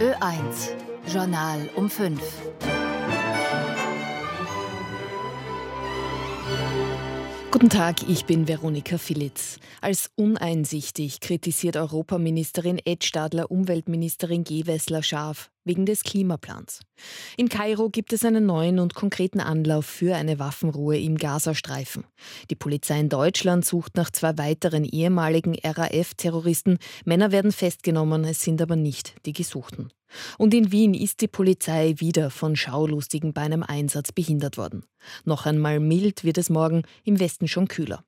Ö1 Journal um 5. Guten Tag, ich bin Veronika Filitz. Als uneinsichtig kritisiert Europaministerin Ed Stadler Umweltministerin Gewessler scharf wegen des Klimaplans. In Kairo gibt es einen neuen und konkreten Anlauf für eine Waffenruhe im Gazastreifen. Die Polizei in Deutschland sucht nach zwei weiteren ehemaligen RAF-Terroristen. Männer werden festgenommen, es sind aber nicht die Gesuchten. Und in Wien ist die Polizei wieder von Schaulustigen bei einem Einsatz behindert worden. Noch einmal mild wird es morgen, im Westen schon kühler.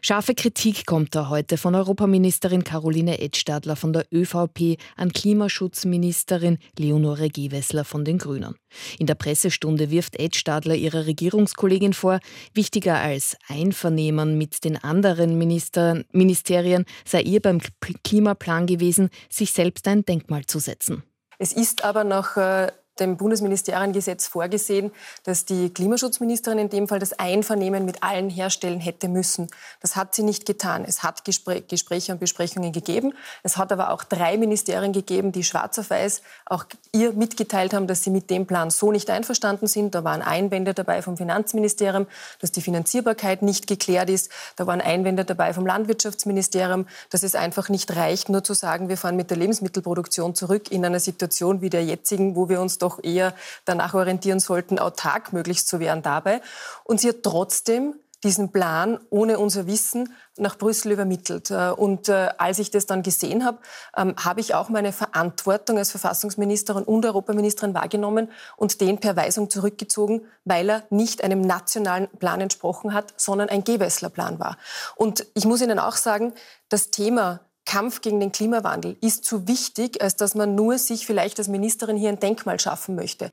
Scharfe Kritik kommt da heute von Europaministerin Caroline Edstadler von der ÖVP an Klimaschutzministerin Leonore Gewessler von den Grünen. In der Pressestunde wirft Edstadler ihrer Regierungskollegin vor, wichtiger als Einvernehmen mit den anderen Minister Ministerien sei ihr beim Klimaplan gewesen, sich selbst ein Denkmal zu setzen. Es ist aber nach äh, dem Bundesministeriengesetz vorgesehen, dass die Klimaschutzministerin in dem Fall das Einvernehmen mit allen herstellen hätte müssen. Das hat sie nicht getan. Es hat Gespr Gespräche und Besprechungen gegeben. Es hat aber auch drei Ministerien gegeben, die schwarz auf weiß auch ihr mitgeteilt haben, dass sie mit dem Plan so nicht einverstanden sind. Da waren Einwände dabei vom Finanzministerium, dass die Finanzierbarkeit nicht geklärt ist. Da waren Einwände dabei vom Landwirtschaftsministerium, dass es einfach nicht reicht, nur zu sagen, wir fahren mit der Lebensmittelproduktion zurück in einer Situation wie der jetzigen, wo wir uns doch eher danach orientieren sollten, autark möglichst zu werden dabei. Und sie hat trotzdem diesen Plan ohne unser Wissen nach Brüssel übermittelt. Äh, und äh, als ich das dann gesehen habe, ähm, habe ich auch meine Verantwortung als Verfassungsministerin und Europaministerin wahrgenommen und den per Weisung zurückgezogen, weil er nicht einem nationalen Plan entsprochen hat, sondern ein Gewässlerplan war. Und ich muss Ihnen auch sagen, das Thema Kampf gegen den Klimawandel ist zu wichtig, als dass man nur sich vielleicht als Ministerin hier ein Denkmal schaffen möchte.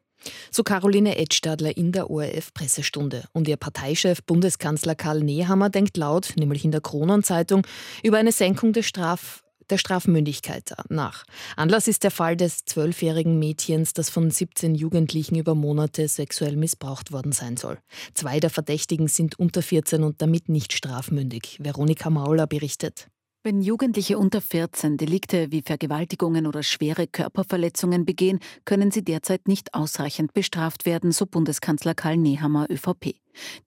So Caroline Edstadler in der ORF-Pressestunde. Und ihr Parteichef Bundeskanzler Karl Nehammer denkt laut, nämlich in der Kronenzeitung, über eine Senkung des Straf der Strafmündigkeit nach. Anlass ist der Fall des zwölfjährigen Mädchens, das von 17 Jugendlichen über Monate sexuell missbraucht worden sein soll. Zwei der Verdächtigen sind unter 14 und damit nicht strafmündig. Veronika Mauler berichtet. Wenn Jugendliche unter 14 Delikte wie Vergewaltigungen oder schwere Körperverletzungen begehen, können sie derzeit nicht ausreichend bestraft werden, so Bundeskanzler Karl Nehammer ÖVP.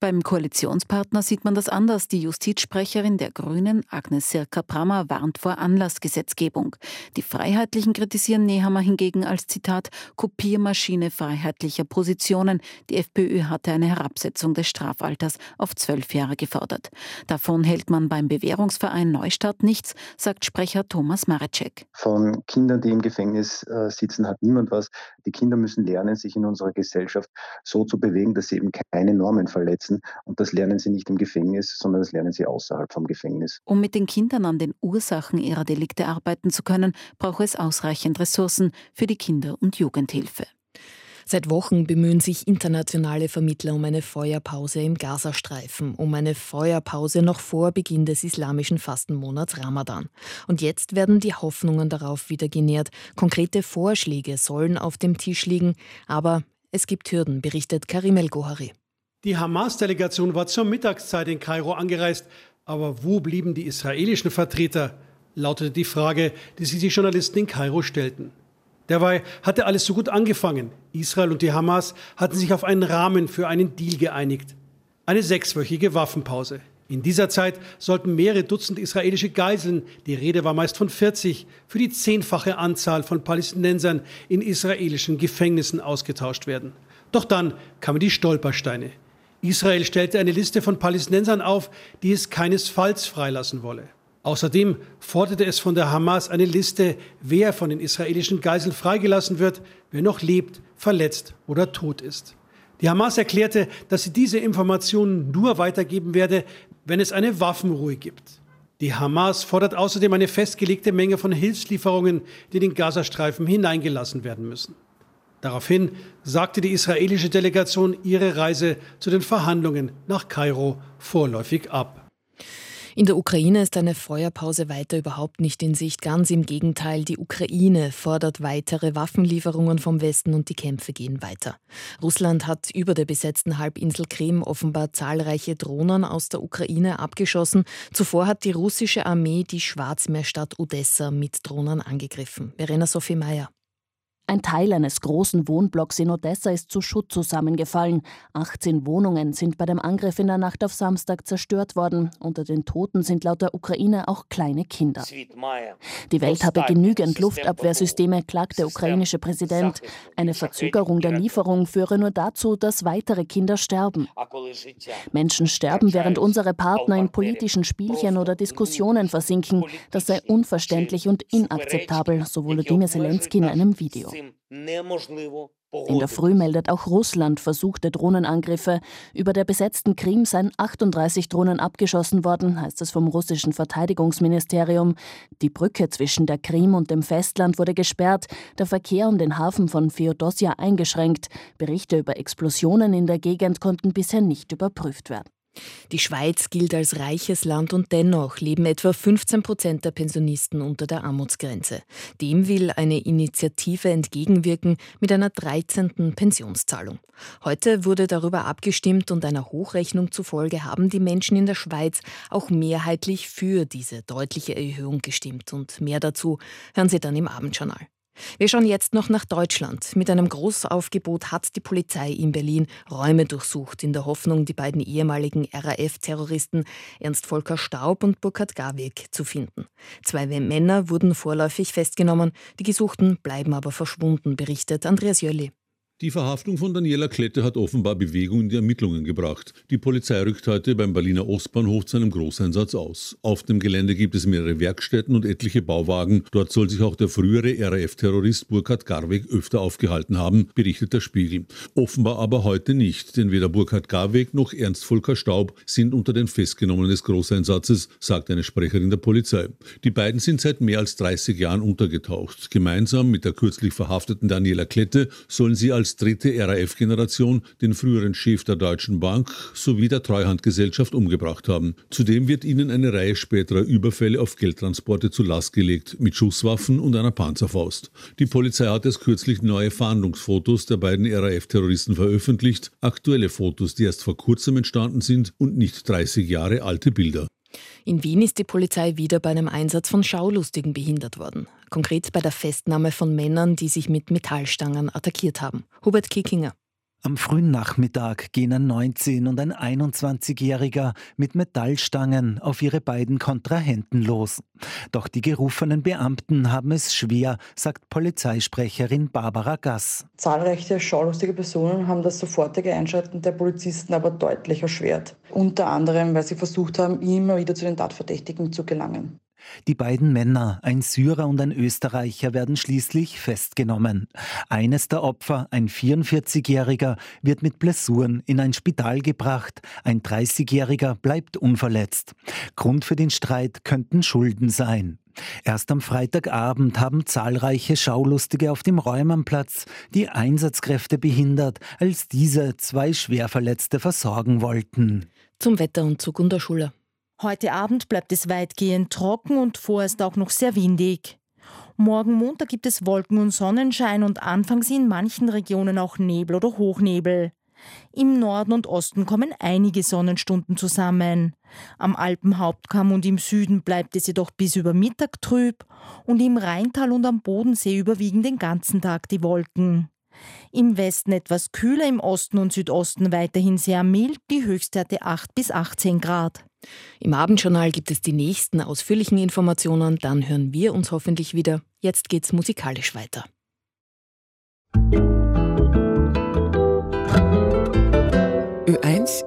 Beim Koalitionspartner sieht man das anders. Die Justizsprecherin der Grünen, Agnes Sirka-Brammer, warnt vor Anlassgesetzgebung. Die Freiheitlichen kritisieren Nehammer hingegen als Zitat Kopiermaschine freiheitlicher Positionen. Die FPÖ hatte eine Herabsetzung des Strafalters auf zwölf Jahre gefordert. Davon hält man beim Bewährungsverein Neustadt nichts, sagt Sprecher Thomas Marecek. Von Kindern, die im Gefängnis äh, sitzen, hat niemand was. Die Kinder müssen lernen, sich in unserer Gesellschaft so zu bewegen, dass sie eben keine Normen verletzen. Und das lernen sie nicht im Gefängnis, sondern das lernen sie außerhalb vom Gefängnis. Um mit den Kindern an den Ursachen ihrer Delikte arbeiten zu können, braucht es ausreichend Ressourcen für die Kinder- und Jugendhilfe. Seit Wochen bemühen sich internationale Vermittler um eine Feuerpause im Gazastreifen, um eine Feuerpause noch vor Beginn des islamischen Fastenmonats Ramadan. Und jetzt werden die Hoffnungen darauf wieder genährt. Konkrete Vorschläge sollen auf dem Tisch liegen, aber es gibt Hürden, berichtet Karim El-Gohari. Die Hamas-Delegation war zur Mittagszeit in Kairo angereist. Aber wo blieben die israelischen Vertreter? lautete die Frage, die sich die Journalisten in Kairo stellten. Dabei hatte alles so gut angefangen. Israel und die Hamas hatten sich auf einen Rahmen für einen Deal geeinigt. Eine sechswöchige Waffenpause. In dieser Zeit sollten mehrere Dutzend israelische Geiseln, die Rede war meist von 40, für die zehnfache Anzahl von Palästinensern in israelischen Gefängnissen ausgetauscht werden. Doch dann kamen die Stolpersteine. Israel stellte eine Liste von Palästinensern auf, die es keinesfalls freilassen wolle. Außerdem forderte es von der Hamas eine Liste, wer von den israelischen Geiseln freigelassen wird, wer noch lebt, verletzt oder tot ist. Die Hamas erklärte, dass sie diese Informationen nur weitergeben werde, wenn es eine Waffenruhe gibt. Die Hamas fordert außerdem eine festgelegte Menge von Hilfslieferungen, die in den Gazastreifen hineingelassen werden müssen. Daraufhin sagte die israelische Delegation ihre Reise zu den Verhandlungen nach Kairo vorläufig ab. In der Ukraine ist eine Feuerpause weiter überhaupt nicht in Sicht. Ganz im Gegenteil, die Ukraine fordert weitere Waffenlieferungen vom Westen und die Kämpfe gehen weiter. Russland hat über der besetzten Halbinsel Krim offenbar zahlreiche Drohnen aus der Ukraine abgeschossen. Zuvor hat die russische Armee die Schwarzmeerstadt Odessa mit Drohnen angegriffen. Verena Sophie Meyer. Ein Teil eines großen Wohnblocks in Odessa ist zu Schutt zusammengefallen. 18 Wohnungen sind bei dem Angriff in der Nacht auf Samstag zerstört worden. Unter den Toten sind laut der Ukraine auch kleine Kinder. Die Welt habe genügend Luftabwehrsysteme, klagt der ukrainische Präsident. Eine Verzögerung der Lieferung führe nur dazu, dass weitere Kinder sterben. Menschen sterben, während unsere Partner in politischen Spielchen oder Diskussionen versinken. Das sei unverständlich und inakzeptabel, so Volodymyr Zelensky in einem Video. In der Früh meldet auch Russland versuchte Drohnenangriffe. Über der besetzten Krim seien 38 Drohnen abgeschossen worden, heißt es vom russischen Verteidigungsministerium. Die Brücke zwischen der Krim und dem Festland wurde gesperrt, der Verkehr um den Hafen von Feodosia eingeschränkt. Berichte über Explosionen in der Gegend konnten bisher nicht überprüft werden. Die Schweiz gilt als reiches Land und dennoch leben etwa 15 Prozent der Pensionisten unter der Armutsgrenze. Dem will eine Initiative entgegenwirken mit einer 13. Pensionszahlung. Heute wurde darüber abgestimmt und einer Hochrechnung zufolge haben die Menschen in der Schweiz auch mehrheitlich für diese deutliche Erhöhung gestimmt. Und mehr dazu hören Sie dann im Abendjournal. Wir schauen jetzt noch nach Deutschland. Mit einem Großaufgebot hat die Polizei in Berlin Räume durchsucht, in der Hoffnung, die beiden ehemaligen RAF-Terroristen Ernst Volker Staub und Burkhard Garweg zu finden. Zwei Männer wurden vorläufig festgenommen, die Gesuchten bleiben aber verschwunden, berichtet Andreas Jölli. Die Verhaftung von Daniela Klette hat offenbar Bewegung in die Ermittlungen gebracht. Die Polizei rückt heute beim Berliner Ostbahnhof zu einem Großeinsatz aus. Auf dem Gelände gibt es mehrere Werkstätten und etliche Bauwagen. Dort soll sich auch der frühere RAF-Terrorist Burkhard Garweg öfter aufgehalten haben, berichtet der Spiegel. Offenbar aber heute nicht, denn weder Burkhard Garweg noch Ernst Volker Staub sind unter den Festgenommenen des Großeinsatzes, sagt eine Sprecherin der Polizei. Die beiden sind seit mehr als 30 Jahren untergetaucht. Gemeinsam mit der kürzlich verhafteten Daniela Klette sollen sie als dritte RAF-Generation den früheren Chef der Deutschen Bank sowie der Treuhandgesellschaft umgebracht haben. Zudem wird ihnen eine Reihe späterer Überfälle auf Geldtransporte zu Last gelegt, mit Schusswaffen und einer Panzerfaust. Die Polizei hat erst kürzlich neue Fahndungsfotos der beiden RAF-Terroristen veröffentlicht, aktuelle Fotos, die erst vor kurzem entstanden sind und nicht 30 Jahre alte Bilder. In Wien ist die Polizei wieder bei einem Einsatz von Schaulustigen behindert worden. Konkret bei der Festnahme von Männern, die sich mit Metallstangen attackiert haben. Hubert Kickinger. Am frühen Nachmittag gehen ein 19- und ein 21-Jähriger mit Metallstangen auf ihre beiden Kontrahenten los. Doch die gerufenen Beamten haben es schwer, sagt Polizeisprecherin Barbara Gass. Zahlreiche schaulustige Personen haben das sofortige Einschreiten der Polizisten aber deutlich erschwert. Unter anderem, weil sie versucht haben, immer wieder zu den Tatverdächtigen zu gelangen. Die beiden Männer, ein Syrer und ein Österreicher, werden schließlich festgenommen. Eines der Opfer, ein 44-Jähriger, wird mit Blessuren in ein Spital gebracht. Ein 30-Jähriger bleibt unverletzt. Grund für den Streit könnten Schulden sein. Erst am Freitagabend haben zahlreiche Schaulustige auf dem Räumernplatz die Einsatzkräfte behindert, als diese zwei Schwerverletzte versorgen wollten. Zum Wetter und zu Gunda Schuller. Heute Abend bleibt es weitgehend trocken und vorerst auch noch sehr windig. Morgen Montag gibt es Wolken und Sonnenschein und anfangs in manchen Regionen auch Nebel oder Hochnebel. Im Norden und Osten kommen einige Sonnenstunden zusammen. Am Alpenhauptkamm und im Süden bleibt es jedoch bis über Mittag trüb und im Rheintal und am Bodensee überwiegen den ganzen Tag die Wolken. Im Westen etwas kühler, im Osten und Südosten weiterhin sehr mild, die Höchstwerte 8 bis 18 Grad. Im Abendjournal gibt es die nächsten ausführlichen Informationen, dann hören wir uns hoffentlich wieder. Jetzt geht's musikalisch weiter. Ö1 ist